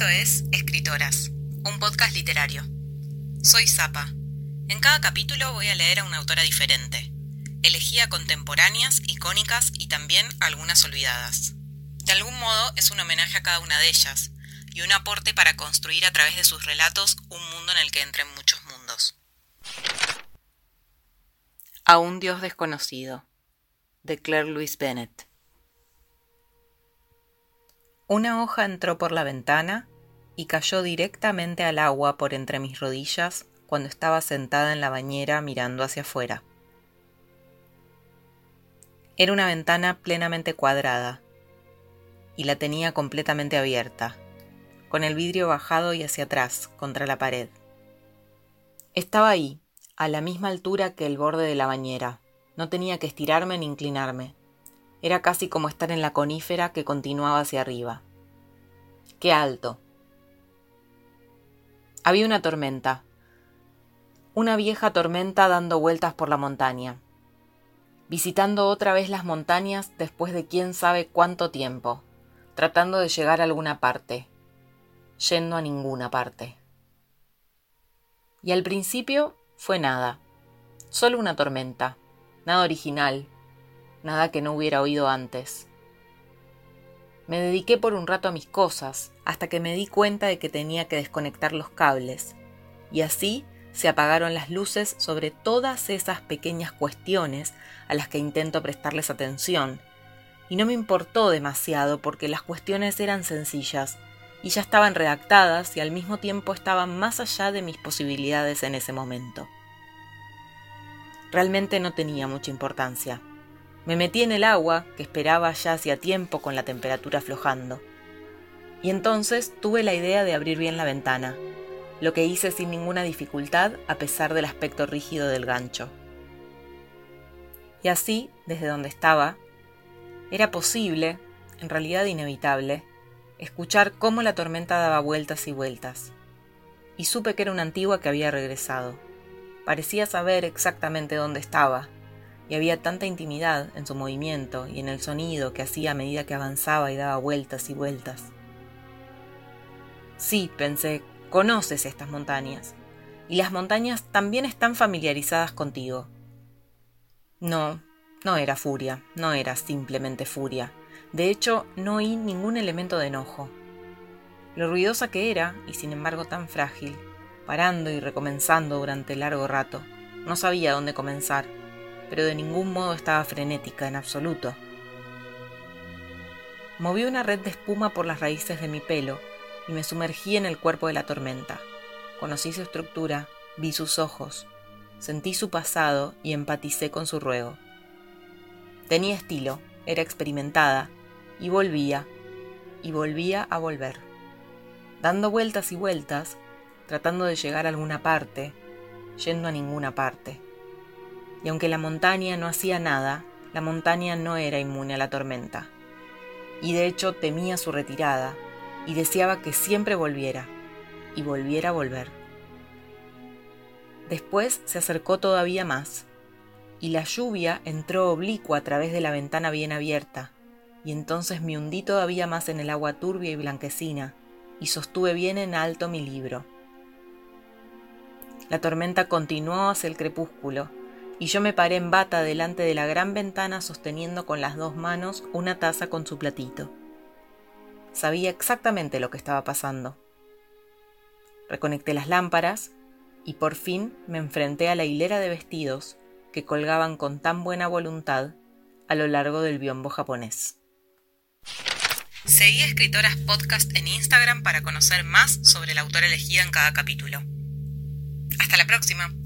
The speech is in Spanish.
Esto es Escritoras, un podcast literario. Soy Zapa. En cada capítulo voy a leer a una autora diferente. Elegí a contemporáneas, icónicas y también algunas olvidadas. De algún modo es un homenaje a cada una de ellas y un aporte para construir a través de sus relatos un mundo en el que entren muchos mundos. A un Dios desconocido, de Claire Louise Bennett. Una hoja entró por la ventana y cayó directamente al agua por entre mis rodillas cuando estaba sentada en la bañera mirando hacia afuera. Era una ventana plenamente cuadrada y la tenía completamente abierta, con el vidrio bajado y hacia atrás, contra la pared. Estaba ahí, a la misma altura que el borde de la bañera. No tenía que estirarme ni inclinarme. Era casi como estar en la conífera que continuaba hacia arriba. ¡Qué alto! Había una tormenta. Una vieja tormenta dando vueltas por la montaña. Visitando otra vez las montañas después de quién sabe cuánto tiempo. Tratando de llegar a alguna parte. Yendo a ninguna parte. Y al principio fue nada. Solo una tormenta. Nada original, nada que no hubiera oído antes. Me dediqué por un rato a mis cosas, hasta que me di cuenta de que tenía que desconectar los cables, y así se apagaron las luces sobre todas esas pequeñas cuestiones a las que intento prestarles atención, y no me importó demasiado porque las cuestiones eran sencillas, y ya estaban redactadas y al mismo tiempo estaban más allá de mis posibilidades en ese momento. Realmente no tenía mucha importancia. Me metí en el agua, que esperaba ya hacía tiempo con la temperatura aflojando. Y entonces tuve la idea de abrir bien la ventana, lo que hice sin ninguna dificultad a pesar del aspecto rígido del gancho. Y así, desde donde estaba, era posible, en realidad inevitable, escuchar cómo la tormenta daba vueltas y vueltas. Y supe que era una antigua que había regresado. Parecía saber exactamente dónde estaba, y había tanta intimidad en su movimiento y en el sonido que hacía a medida que avanzaba y daba vueltas y vueltas. Sí, pensé, conoces estas montañas, y las montañas también están familiarizadas contigo. No, no era furia, no era simplemente furia. De hecho, no oí ningún elemento de enojo. Lo ruidosa que era, y sin embargo tan frágil, parando y recomenzando durante largo rato. No sabía dónde comenzar, pero de ningún modo estaba frenética en absoluto. Moví una red de espuma por las raíces de mi pelo y me sumergí en el cuerpo de la tormenta. Conocí su estructura, vi sus ojos, sentí su pasado y empaticé con su ruego. Tenía estilo, era experimentada, y volvía, y volvía a volver. Dando vueltas y vueltas, tratando de llegar a alguna parte, yendo a ninguna parte. Y aunque la montaña no hacía nada, la montaña no era inmune a la tormenta. Y de hecho temía su retirada y deseaba que siempre volviera, y volviera a volver. Después se acercó todavía más, y la lluvia entró oblicua a través de la ventana bien abierta, y entonces me hundí todavía más en el agua turbia y blanquecina, y sostuve bien en alto mi libro. La tormenta continuó hacia el crepúsculo, y yo me paré en bata delante de la gran ventana sosteniendo con las dos manos una taza con su platito. Sabía exactamente lo que estaba pasando. Reconecté las lámparas y por fin me enfrenté a la hilera de vestidos que colgaban con tan buena voluntad a lo largo del biombo japonés. Seguí Escritoras Podcast en Instagram para conocer más sobre la autora elegida en cada capítulo. Hasta la próxima.